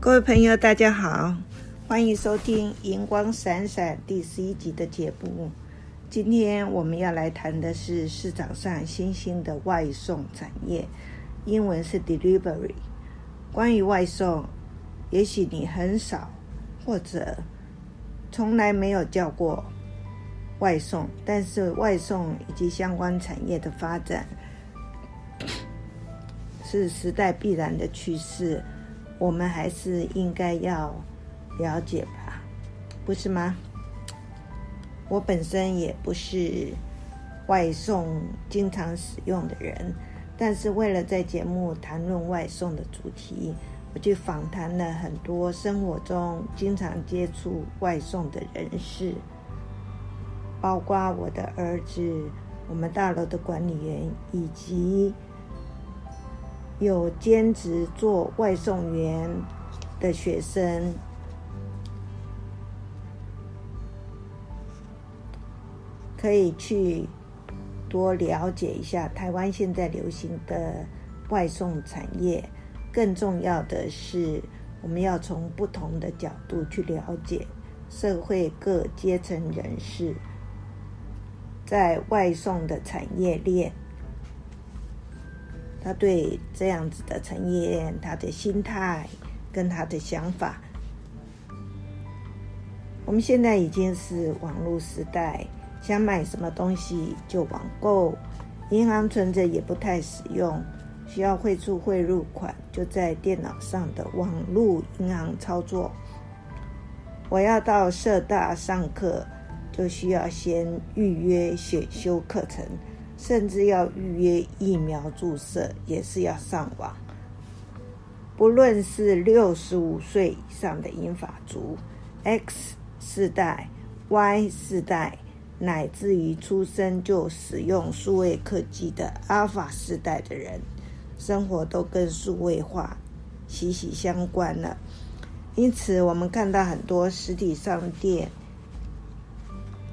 各位朋友，大家好，欢迎收听《银光闪闪》第十一集的节目。今天我们要来谈的是市场上新兴的外送产业，英文是 delivery。关于外送，也许你很少或者从来没有叫过外送，但是外送以及相关产业的发展是时代必然的趋势。我们还是应该要了解吧，不是吗？我本身也不是外送经常使用的人，但是为了在节目谈论外送的主题，我去访谈了很多生活中经常接触外送的人士，包括我的儿子、我们大楼的管理员以及。有兼职做外送员的学生，可以去多了解一下台湾现在流行的外送产业。更重要的是，我们要从不同的角度去了解社会各阶层人士在外送的产业链。他对这样子的产业，他的心态跟他的想法，我们现在已经是网络时代，想买什么东西就网购，银行存折也不太使用，需要汇出汇入款就在电脑上的网络银行操作。我要到社大上课，就需要先预约选修课程。甚至要预约疫苗注射，也是要上网。不论是六十五岁以上的英法族、X 世代、Y 世代，乃至于出生就使用数位科技的 Alpha 世代的人，生活都跟数位化息息相关了。因此，我们看到很多实体商店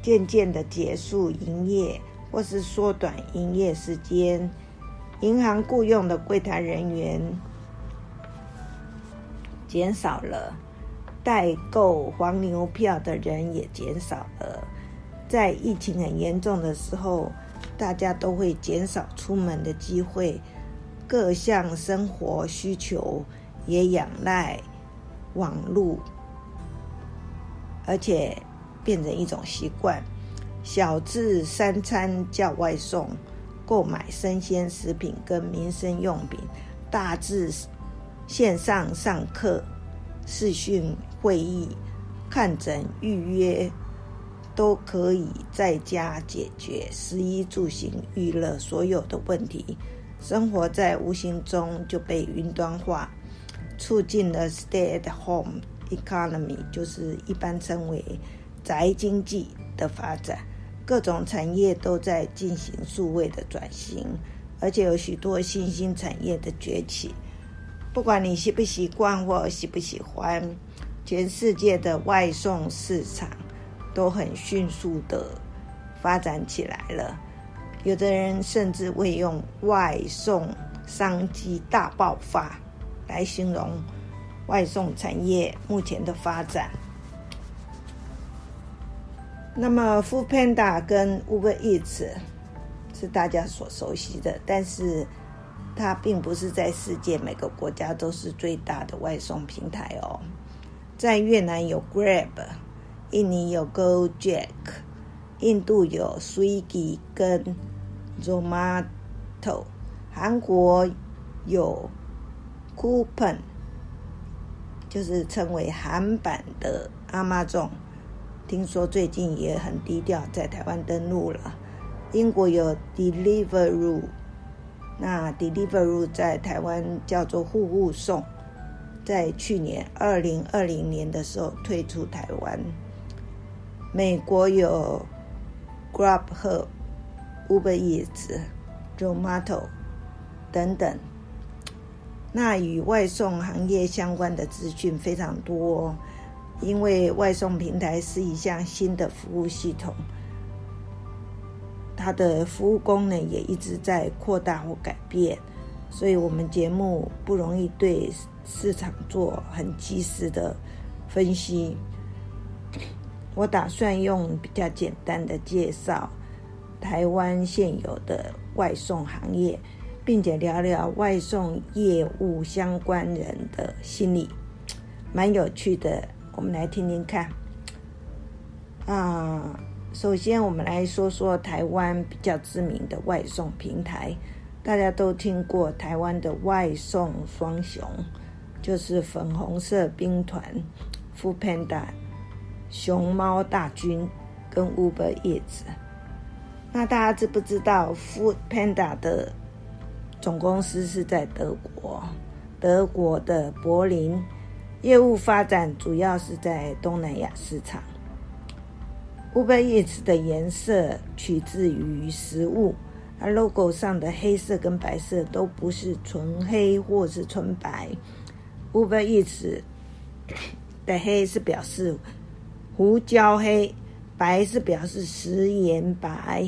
渐渐的结束营业。或是缩短营业时间，银行雇佣的柜台人员减少了，代购黄牛票的人也减少了。在疫情很严重的时候，大家都会减少出门的机会，各项生活需求也仰赖网络，而且变成一种习惯。小至三餐叫外送，购买生鲜食品跟民生用品；大至线上上课、视讯会议、看诊预约，都可以在家解决食衣住行娱乐所有的问题。生活在无形中就被云端化，促进了 stay at home economy，就是一般称为宅经济的发展。各种产业都在进行数位的转型，而且有许多新兴产业的崛起。不管你习不习惯或喜不喜欢，全世界的外送市场都很迅速的发展起来了。有的人甚至会用“外送商机大爆发”来形容外送产业目前的发展。那么，Foodpanda 跟 Uber Eats 是大家所熟悉的，但是它并不是在世界每个国家都是最大的外送平台哦。在越南有 Grab，印尼有 Gojek，印度有 Swiggy 跟 Zomato，韩国有 Coupang，就是称为韩版的 Amazon。听说最近也很低调，在台湾登陆了。英国有 Deliveroo，那 Deliveroo 在台湾叫做户户送，在去年二零二零年的时候退出台湾。美国有 Grubhub、Uber Eats、Zomato 等等。那与外送行业相关的资讯非常多。因为外送平台是一项新的服务系统，它的服务功能也一直在扩大或改变，所以我们节目不容易对市场做很及时的分析。我打算用比较简单的介绍台湾现有的外送行业，并且聊聊外送业务相关人的心理，蛮有趣的。我们来听听看。啊，首先我们来说说台湾比较知名的外送平台。大家都听过台湾的外送双雄，就是粉红色兵团、Foodpanda、熊猫大军跟 Uber Eats。那大家知不知道 Foodpanda 的总公司是在德国？德国的柏林，业务发展主要是在东南亚市场。Uber Eats 的颜色取自于食物。而 logo 上的黑色跟白色都不是纯黑或是纯白，Uber Eats 的黑是表示胡椒黑，白是表示食盐白。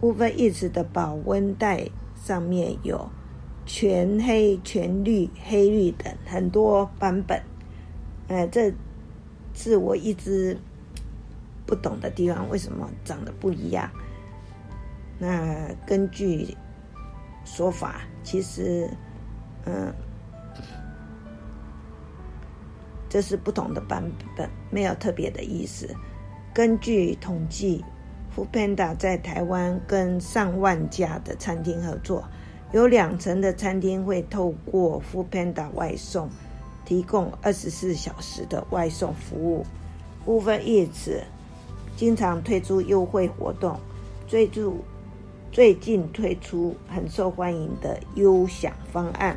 Uber Eats 的保温袋上面有全黑、全绿、黑绿等很多版本，呃，这是我一直不懂的地方，为什么长得不一样？那根据说法，其实，嗯，这是不同的版本，没有特别的意思。根据统计，Foodpanda 在台湾跟上万家的餐厅合作，有两成的餐厅会透过 Foodpanda 外送，提供二十四小时的外送服务。Uber e a t 经常推出优惠活动，追逐。最近推出很受欢迎的优享方案，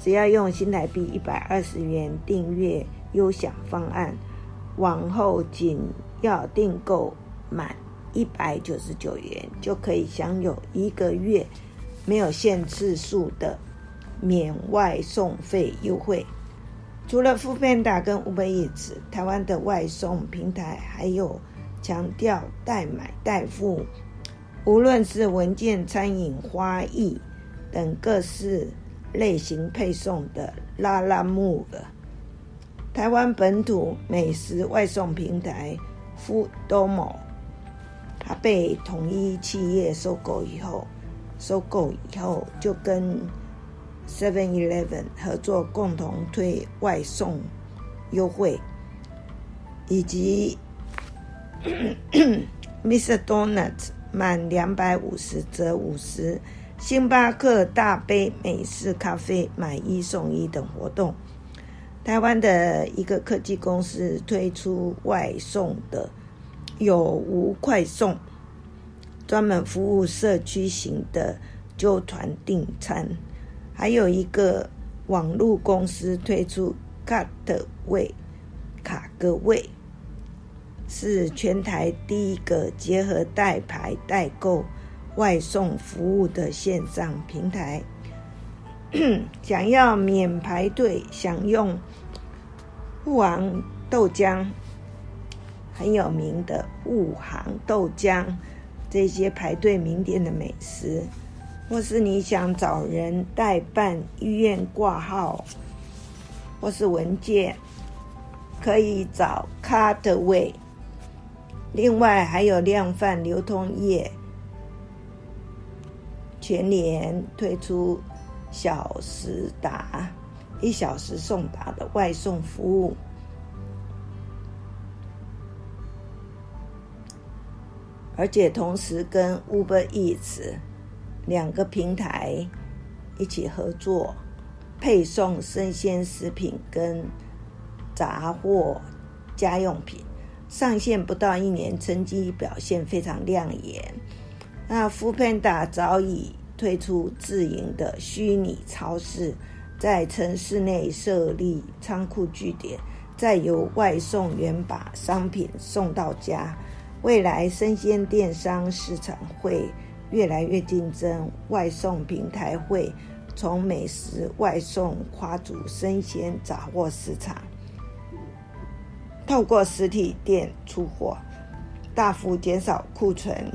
只要用新台币一百二十元订阅优享方案，往后仅要订购满一百九十九元，就可以享有一个月没有限次数的免外送费优惠。除了 Foodpanda 跟 Uber Eats，台湾的外送平台还有强调代买代付。无论是文件、餐饮、花艺等各式类型配送的拉拉木的台湾本土美食外送平台 Foodomo，它被统一企业收购以后，收购以后就跟 Seven Eleven 合作，共同推外送优惠，以及 Mr. Donut。满两百五十折五十，星巴克大杯美式咖啡买一送一等活动。台湾的一个科技公司推出外送的有无快送，专门服务社区型的揪团订餐。还有一个网络公司推出 Cut 位卡格位。是全台第一个结合代排代购外送服务的线上平台。想要免排队享用沪杭豆浆，很有名的沪杭豆浆，这些排队名店的美食，或是你想找人代办医院挂号，或是文件，可以找 Cutaway。另外还有量贩流通业全联推出小时达一小时送达的外送服务，而且同时跟 Uber Eats 两个平台一起合作，配送生鲜食品跟杂货家用品。上线不到一年，成绩表现非常亮眼。那 f o o p a n d a 早已推出自营的虚拟超市，在城市内设立仓库据点，再由外送员把商品送到家。未来生鲜电商市场会越来越竞争，外送平台会从美食外送跨足生鲜杂货市场。透过实体店出货，大幅减少库存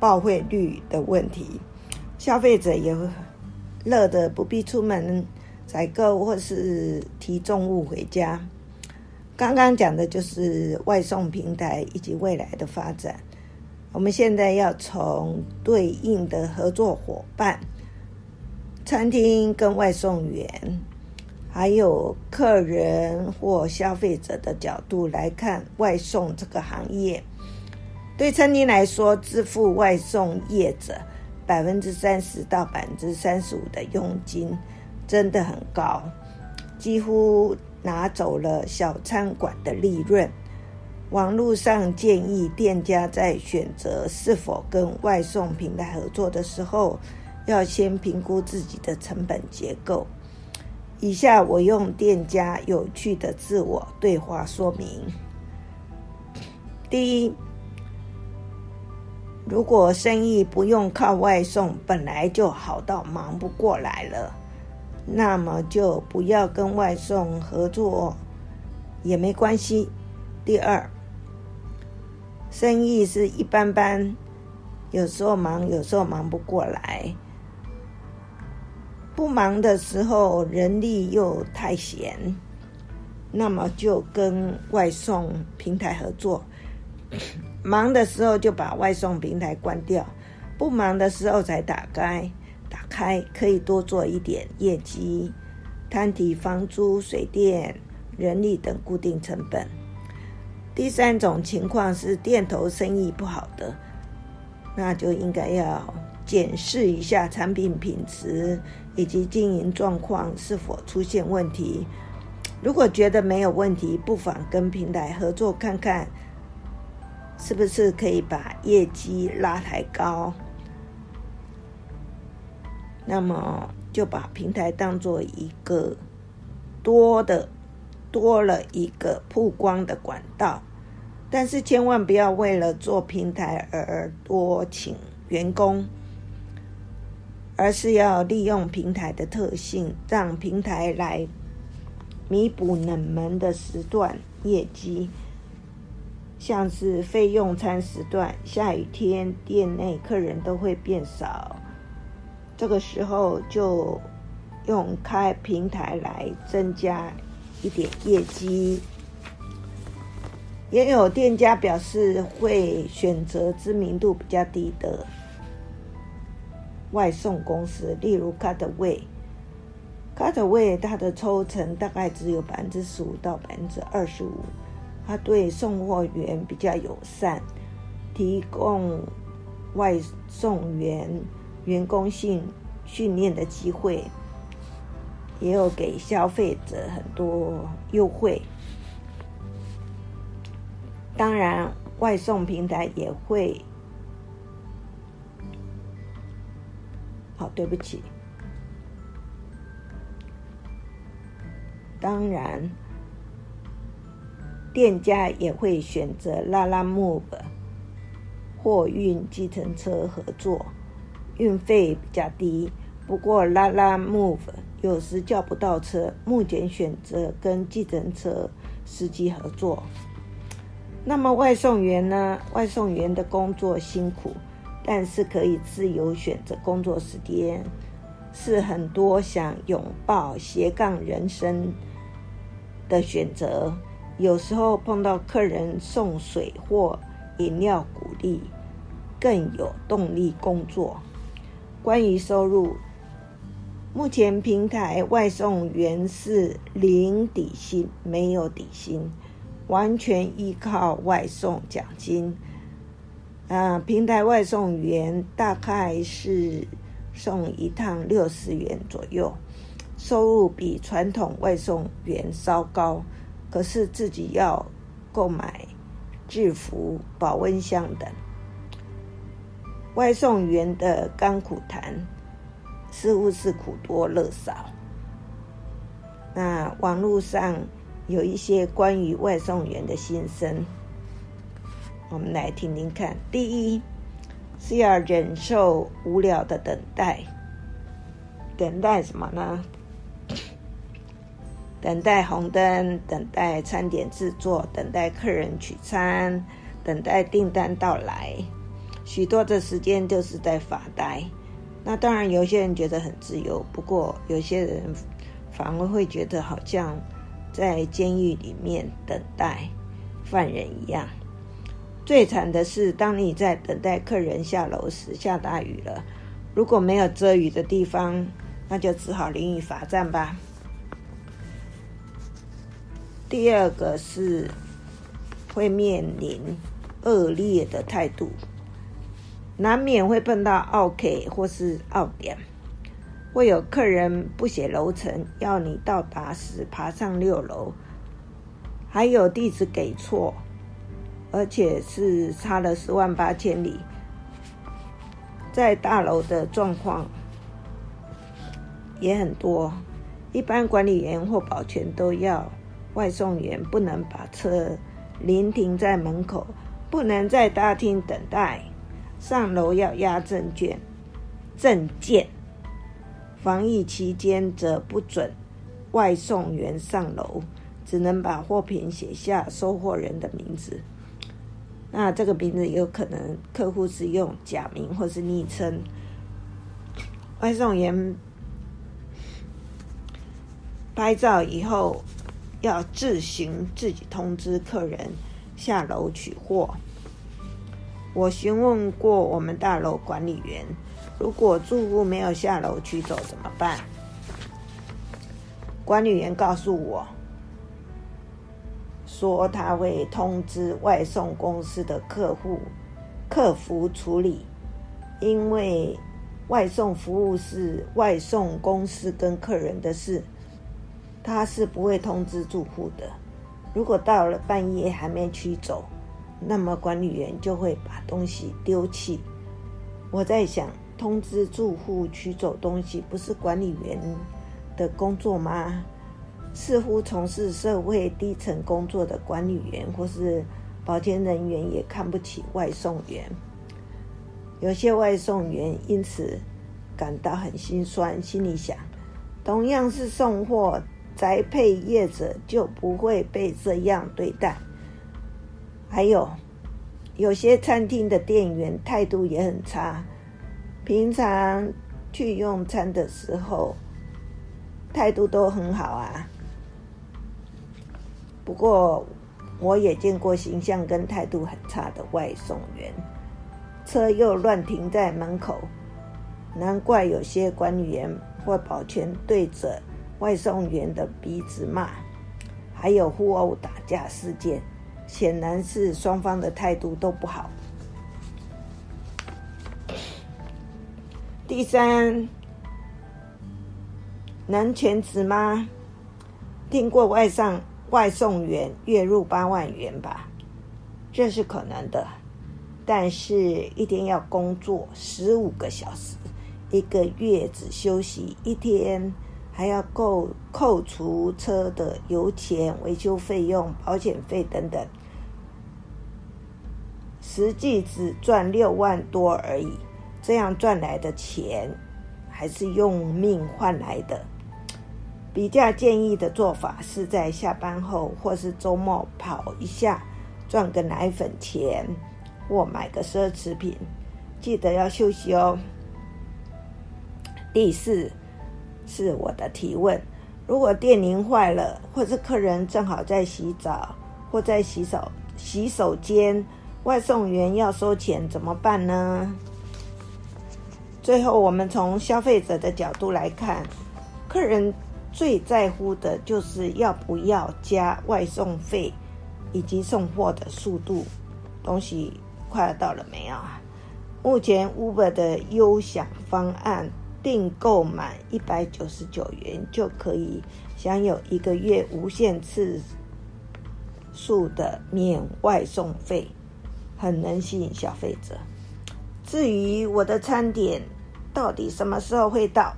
报废率的问题，消费者也乐得不必出门采购或是提重物回家。刚刚讲的就是外送平台以及未来的发展。我们现在要从对应的合作伙伴、餐厅跟外送员，还有客人或消费者的角度来看外送这个行业。对餐厅来说，支付外送业者百分之三十到百分之三十五的佣金，真的很高，几乎拿走了小餐馆的利润。网络上建议店家在选择是否跟外送平台合作的时候，要先评估自己的成本结构。以下我用店家有趣的自我对话说明：第一，如果生意不用靠外送，本来就好到忙不过来了，那么就不要跟外送合作也没关系。第二，生意是一般般，有时候忙，有时候忙不过来。不忙的时候，人力又太闲，那么就跟外送平台合作；忙的时候就把外送平台关掉，不忙的时候才打开。打开可以多做一点业绩，摊提房租、水电、人力等固定成本。第三种情况是店头生意不好的，那就应该要检视一下产品品质以及经营状况是否出现问题。如果觉得没有问题，不妨跟平台合作看看，是不是可以把业绩拉抬高。那么就把平台当做一个多的。多了一个曝光的管道，但是千万不要为了做平台而多请员工，而是要利用平台的特性，让平台来弥补冷门的时段业绩，像是非用餐时段，下雨天店内客人都会变少，这个时候就用开平台来增加。一点业绩，也有店家表示会选择知名度比较低的外送公司，例如 Cutaway。Cutway 它的抽成大概只有百分之十五到百分之二十五，它对送货员比较友善，提供外送员员工训训练的机会。也有给消费者很多优惠，当然外送平台也会。好，对不起。当然，店家也会选择 Lalamove 货运计程车合作，运费比较低。不过拉拉 move 有时叫不到车，目前选择跟计程车司机合作。那么外送员呢？外送员的工作辛苦，但是可以自由选择工作时间，是很多想拥抱斜杠人生的选择。有时候碰到客人送水或饮料鼓励，更有动力工作。关于收入。目前平台外送员是零底薪，没有底薪，完全依靠外送奖金。啊，平台外送员大概是送一趟六十元左右，收入比传统外送员稍高，可是自己要购买制服、保温箱等。外送员的甘苦谈。似乎是苦多乐少。那网络上有一些关于外送员的心声，我们来听听看。第一是要忍受无聊的等待，等待什么呢？等待红灯，等待餐点制作，等待客人取餐，等待订单到来，许多的时间就是在发呆。那当然，有些人觉得很自由，不过有些人反而会觉得好像在监狱里面等待犯人一样。最惨的是，当你在等待客人下楼时，下大雨了，如果没有遮雨的地方，那就只好淋雨罚站吧。第二个是会面临恶劣的态度。难免会碰到奥 K 或是奥点，会有客人不写楼层，要你到达时爬上六楼，还有地址给错，而且是差了十万八千里。在大楼的状况也很多，一般管理员或保全都要外送员不能把车临停在门口，不能在大厅等待。上楼要押证件，证件。防疫期间则不准外送员上楼，只能把货品写下收货人的名字。那这个名字有可能客户是用假名或是昵称。外送员拍照以后，要自行自己通知客人下楼取货。我询问过我们大楼管理员，如果住户没有下楼取走怎么办？管理员告诉我，说他会通知外送公司的客户客服处理，因为外送服务是外送公司跟客人的事，他是不会通知住户的。如果到了半夜还没取走，那么管理员就会把东西丢弃。我在想，通知住户取走东西不是管理员的工作吗？似乎从事社会低层工作的管理员或是保洁人员也看不起外送员。有些外送员因此感到很心酸，心里想：同样是送货，宅配业者就不会被这样对待。还有，有些餐厅的店员态度也很差。平常去用餐的时候，态度都很好啊。不过，我也见过形象跟态度很差的外送员，车又乱停在门口，难怪有些管理员或保全对着外送员的鼻子骂。还有互殴打架事件。显然是双方的态度都不好。第三，能全职吗？听过外上外送员月入八万元吧？这是可能的，但是一天要工作十五个小时，一个月只休息一天，还要扣扣除车的油钱、维修费用、保险费等等。实际只赚六万多而已，这样赚来的钱还是用命换来的。比较建议的做法是在下班后或是周末跑一下，赚个奶粉钱或买个奢侈品，记得要休息哦。第四是我的提问：如果电铃坏了，或是客人正好在洗澡或在洗手洗手间。外送员要收钱怎么办呢？最后，我们从消费者的角度来看，客人最在乎的就是要不要加外送费，以及送货的速度。东西快要到了没有啊？目前 Uber 的优享方案，订购满一百九十九元就可以享有一个月无限次数的免外送费。很能吸引消费者。至于我的餐点到底什么时候会到，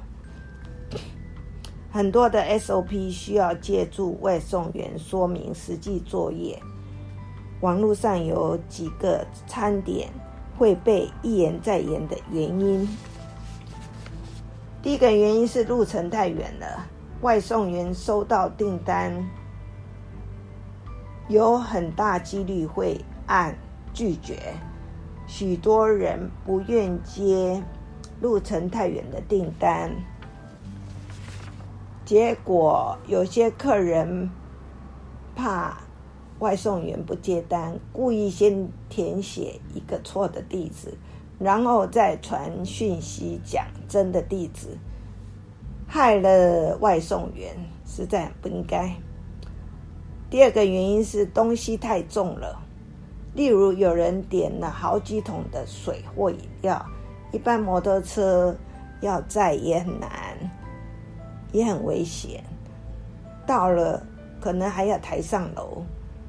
很多的 SOP 需要借助外送员说明实际作业。网络上有几个餐点会被一延再延的原因。第一个原因是路程太远了，外送员收到订单，有很大几率会按拒绝，许多人不愿接路程太远的订单，结果有些客人怕外送员不接单，故意先填写一个错的地址，然后再传讯息讲真的地址，害了外送员，实在不应该。第二个原因是东西太重了，例如有人点了好几桶的水或饮料。一般摩托车要载也很难，也很危险。到了可能还要抬上楼，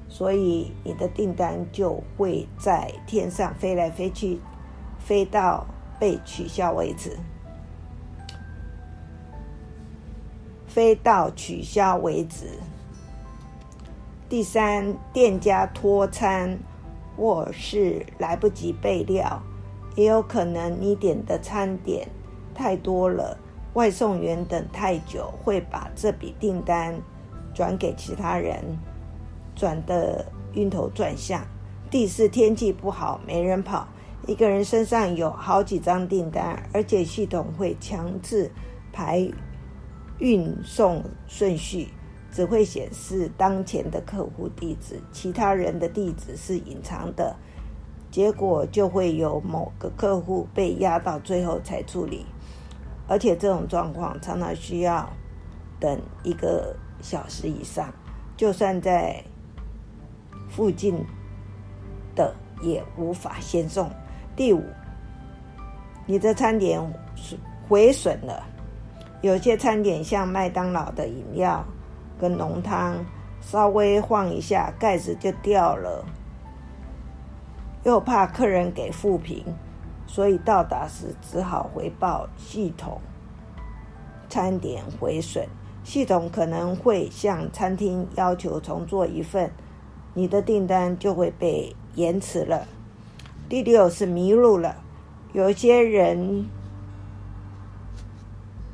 所以你的订单就会在天上飞来飞去，飞到被取消为止。飞到取消为止。第三，店家拖餐或是来不及备料。也有可能你点的餐点太多了，外送员等太久，会把这笔订单转给其他人，转得晕头转向。第四，天气不好，没人跑，一个人身上有好几张订单，而且系统会强制排运送顺序，只会显示当前的客户地址，其他人的地址是隐藏的。结果就会有某个客户被压到最后才处理，而且这种状况常常需要等一个小时以上，就算在附近的也无法先送。第五，你的餐点损毁损了，有些餐点像麦当劳的饮料跟浓汤，稍微晃一下盖子就掉了。又怕客人给负评，所以到达时只好回报系统餐点毁损。系统可能会向餐厅要求重做一份，你的订单就会被延迟了。第六是迷路了，有些人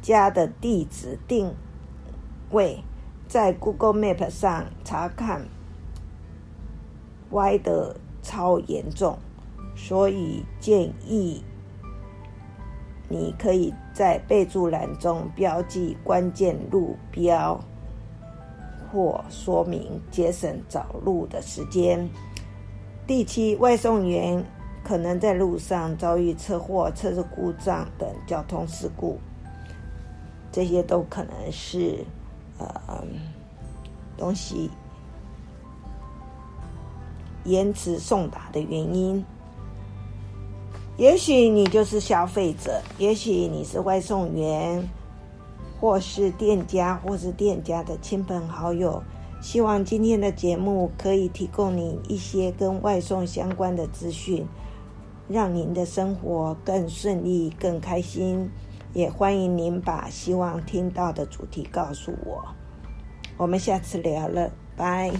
家的地址定位在 Google Map 上查看歪的。超严重，所以建议你可以在备注栏中标记关键路标或说明，节省找路的时间。第七，外送员可能在路上遭遇车祸、车子故障等交通事故，这些都可能是呃东西。延迟送达的原因，也许你就是消费者，也许你是外送员，或是店家，或是店家的亲朋好友。希望今天的节目可以提供你一些跟外送相关的资讯，让您的生活更顺利、更开心。也欢迎您把希望听到的主题告诉我。我们下次聊了，拜。